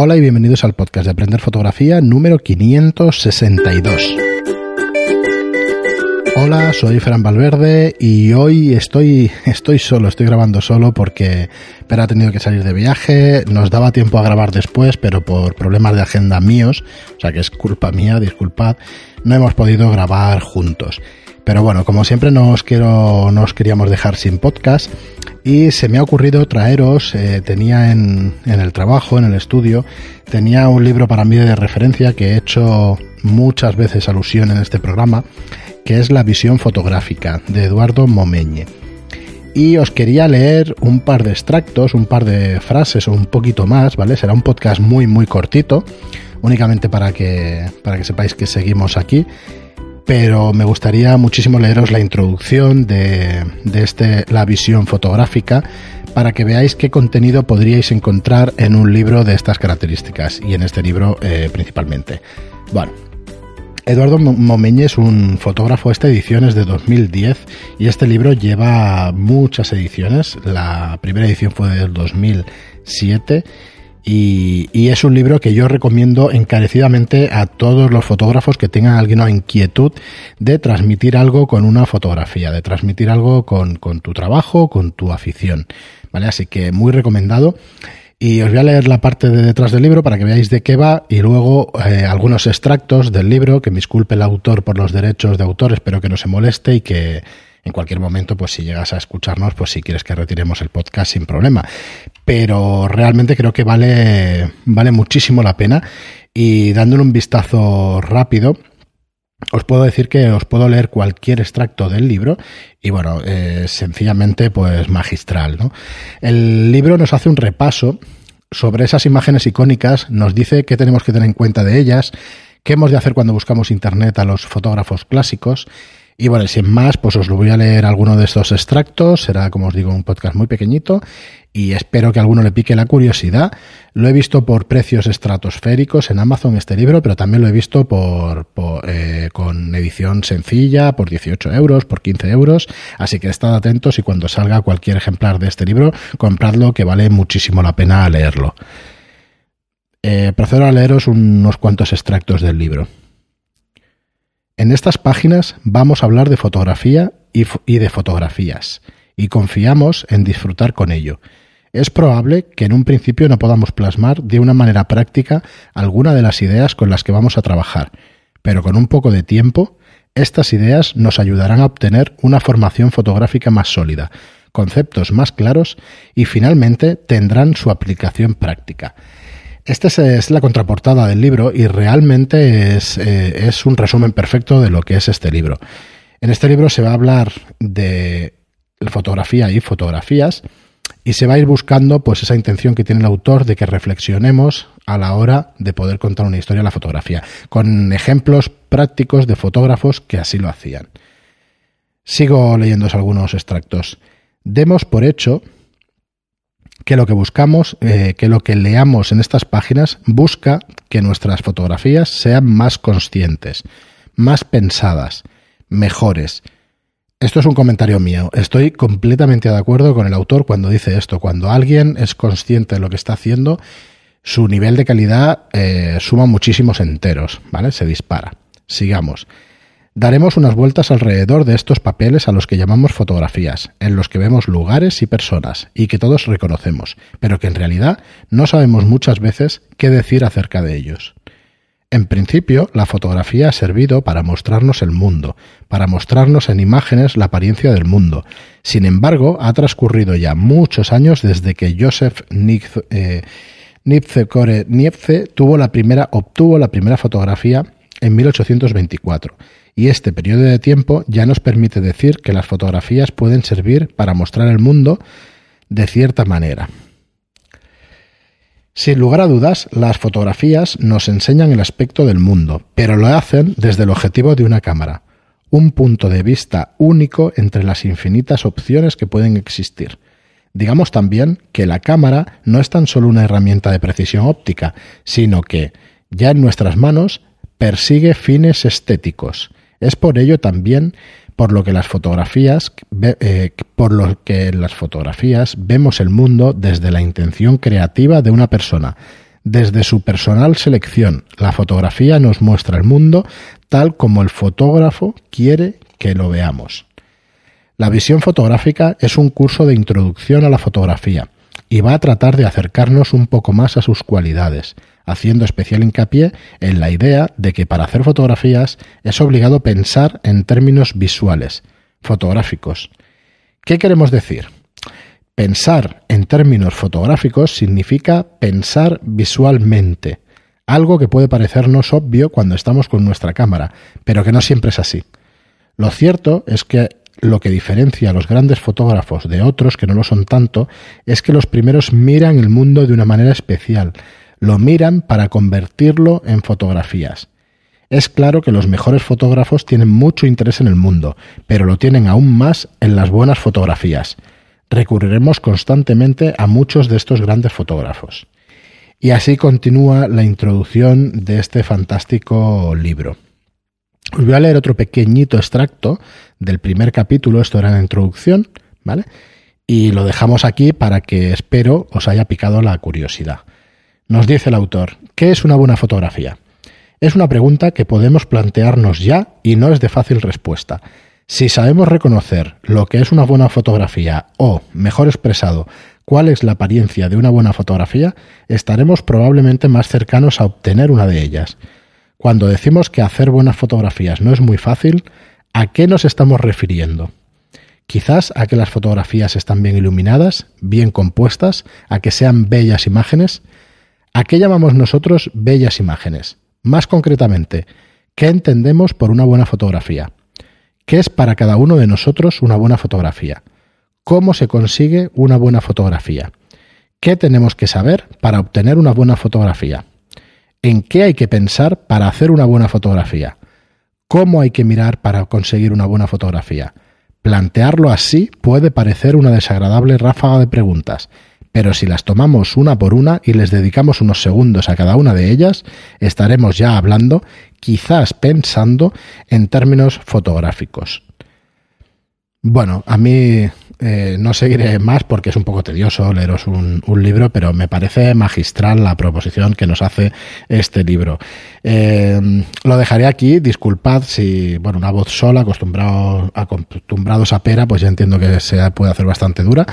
Hola y bienvenidos al podcast de Aprender Fotografía número 562. Hola, soy Fran Valverde y hoy estoy, estoy solo, estoy grabando solo porque Pera ha tenido que salir de viaje, nos daba tiempo a grabar después, pero por problemas de agenda míos, o sea que es culpa mía, disculpad, no hemos podido grabar juntos. Pero bueno, como siempre no os quiero, no os queríamos dejar sin podcast y se me ha ocurrido traeros, eh, tenía en, en, el trabajo, en el estudio, tenía un libro para mí de referencia que he hecho muchas veces alusión en este programa, que es La visión fotográfica de Eduardo Momeñe. Y os quería leer un par de extractos, un par de frases o un poquito más, ¿vale? Será un podcast muy muy cortito, únicamente para que, para que sepáis que seguimos aquí pero me gustaría muchísimo leeros la introducción de, este, la visión fotográfica para que veáis qué contenido podríais encontrar en un libro de estas características y en este libro eh, principalmente. Bueno, Eduardo Momeñe es un fotógrafo, esta edición es de 2010 y este libro lleva muchas ediciones. La primera edición fue del 2007 y, es un libro que yo recomiendo encarecidamente a todos los fotógrafos que tengan alguna inquietud de transmitir algo con una fotografía, de transmitir algo con, tu trabajo, con tu afición. ¿Vale? Así que muy recomendado. Y os voy a leer la parte de detrás del libro para que veáis de qué va y luego eh, algunos extractos del libro, que me disculpe el autor por los derechos de autor, espero que no se moleste y que en cualquier momento, pues si llegas a escucharnos, pues si quieres que retiremos el podcast sin problema. Pero realmente creo que vale, vale muchísimo la pena y dándole un vistazo rápido, os puedo decir que os puedo leer cualquier extracto del libro y bueno, sencillamente pues magistral. ¿no? El libro nos hace un repaso sobre esas imágenes icónicas, nos dice qué tenemos que tener en cuenta de ellas, qué hemos de hacer cuando buscamos internet a los fotógrafos clásicos y bueno, sin más, pues os lo voy a leer alguno de estos extractos. Será, como os digo, un podcast muy pequeñito y espero que a alguno le pique la curiosidad. Lo he visto por precios estratosféricos en Amazon este libro, pero también lo he visto por, eh, con edición sencilla, por 18 euros, por 15 euros. Así que estad atentos y cuando salga cualquier ejemplar de este libro, compradlo que vale muchísimo la pena leerlo. Eh, procedo a leeros unos cuantos extractos del libro. En estas páginas vamos a hablar de fotografía y, de fotografías, y confiamos en disfrutar con ello. Es probable que en un principio no podamos plasmar de una manera práctica alguna de las ideas con las que vamos a trabajar, pero con un poco de tiempo, estas ideas nos ayudarán a obtener una formación fotográfica más sólida, conceptos más claros y finalmente tendrán su aplicación práctica. Esta es la contraportada del libro y realmente eh, es, un resumen perfecto de lo que es este libro. En este libro se va a hablar de fotografía y fotografías y se va a ir buscando pues esa intención que tiene el autor de que reflexionemos a la hora de poder contar una historia en la fotografía, con ejemplos prácticos de fotógrafos que así lo hacían. Sigo leyendo algunos extractos. Demos por hecho que lo que buscamos, eh, que lo que leamos en estas páginas busca que nuestras fotografías sean más conscientes, más pensadas, mejores. Esto es un comentario mío. Estoy completamente de acuerdo con el autor cuando dice esto. Cuando alguien es consciente de lo que está haciendo, su nivel de calidad eh, suma muchísimos enteros, ¿vale? Se dispara. Sigamos. Daremos unas vueltas alrededor de estos papeles a los que llamamos fotografías, en los que vemos lugares y personas, y que todos reconocemos, pero que en realidad no sabemos muchas veces qué decir acerca de ellos. En principio, la fotografía ha servido para mostrarnos el mundo, para mostrarnos en imágenes la apariencia del mundo. Sin embargo, ha transcurrido ya muchos años desde que Joseph Nipze, eh, tuvo la primera, obtuvo la primera fotografía en 1824 y este periodo de tiempo ya nos permite decir que las fotografías pueden servir para mostrar el mundo de cierta manera. Sin lugar a dudas, las fotografías nos enseñan el aspecto del mundo, pero lo hacen desde el objetivo de una cámara, un punto de vista único entre las infinitas opciones que pueden existir. Digamos también que la cámara no es tan solo una herramienta de precisión óptica, sino que, ya en nuestras manos, persigue fines estéticos, es por ello también por lo que las fotografías, eh, por lo que en las fotografías vemos el mundo desde la intención creativa de una persona, Desde su personal selección, la fotografía nos muestra el mundo tal como el fotógrafo quiere que lo veamos. La visión fotográfica es un curso de introducción a la fotografía y va a tratar de acercarnos un poco más a sus cualidades, haciendo especial hincapié en la idea de que para hacer fotografías es obligado pensar en términos visuales, fotográficos. ¿Qué queremos decir? Pensar en términos fotográficos significa pensar visualmente, algo que puede parecernos obvio cuando estamos con nuestra cámara, pero que no siempre es así. Lo cierto es que lo que diferencia a los grandes fotógrafos de otros que no lo son tanto es que los primeros miran el mundo de una manera especial, lo miran para convertirlo en fotografías. Es claro que los mejores fotógrafos tienen mucho interés en el mundo, pero lo tienen aún más en las buenas fotografías. Recurriremos constantemente a muchos de estos grandes fotógrafos. Y así continúa la introducción de este fantástico libro. Os voy a leer otro pequeñito extracto del primer capítulo, esto era la introducción, ¿vale? Y lo dejamos aquí para que espero os haya picado la curiosidad. Nos dice el autor, ¿qué es una buena fotografía? Es una pregunta que podemos plantearnos ya y no es de fácil respuesta. Si sabemos reconocer lo que es una buena fotografía o, mejor expresado, cuál es la apariencia de una buena fotografía, estaremos probablemente más cercanos a obtener una de ellas. Cuando decimos que hacer buenas fotografías no es muy fácil, ¿a qué nos estamos refiriendo? Quizás a que las fotografías están bien iluminadas, bien compuestas, a que sean bellas imágenes. ¿A qué llamamos nosotros bellas imágenes? Más concretamente, ¿qué entendemos por una buena fotografía? ¿Qué es para cada uno de nosotros una buena fotografía? ¿Cómo se consigue una buena fotografía? ¿Qué tenemos que saber para obtener una buena fotografía? ¿En qué hay que pensar para hacer una buena fotografía? ¿Cómo hay que mirar para conseguir una buena fotografía? Plantearlo así puede parecer una desagradable ráfaga de preguntas, pero si las tomamos una por una y les dedicamos unos segundos a cada una de ellas, estaremos ya hablando, quizás pensando, en términos fotográficos. Bueno, a mí eh, no seguiré más porque es un poco tedioso leeros un, libro, pero me parece magistral la proposición que nos hace este libro. Eh, lo dejaré aquí, disculpad si, bueno, una voz sola, acostumbrado, acostumbrados a pera, pues ya entiendo que se puede hacer bastante dura.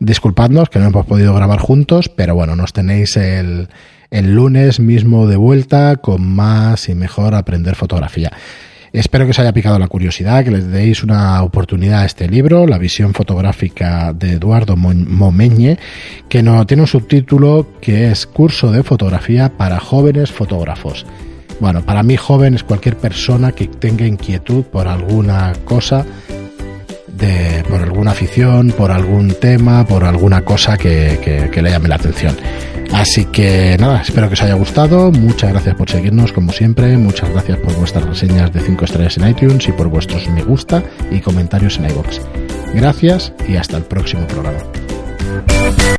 Disculpadnos que no hemos podido grabar juntos, pero bueno, nos tenéis el, el lunes mismo de vuelta con más y mejor aprender fotografía. Espero que os haya picado la curiosidad, que les deis una oportunidad a este libro, La visión fotográfica de Eduardo Momeñe, que no, tiene un subtítulo que es Curso de fotografía para jóvenes fotógrafos. Bueno, para mí joven es cualquier persona que tenga inquietud por alguna cosa, de, por alguna afición, por algún tema, por alguna cosa que, que le llame la atención. Así que nada, espero que os haya gustado. Muchas gracias por seguirnos como siempre. Muchas gracias por vuestras reseñas de 5 estrellas en iTunes y por vuestros me gusta y comentarios en iVoox. Gracias y hasta el próximo programa.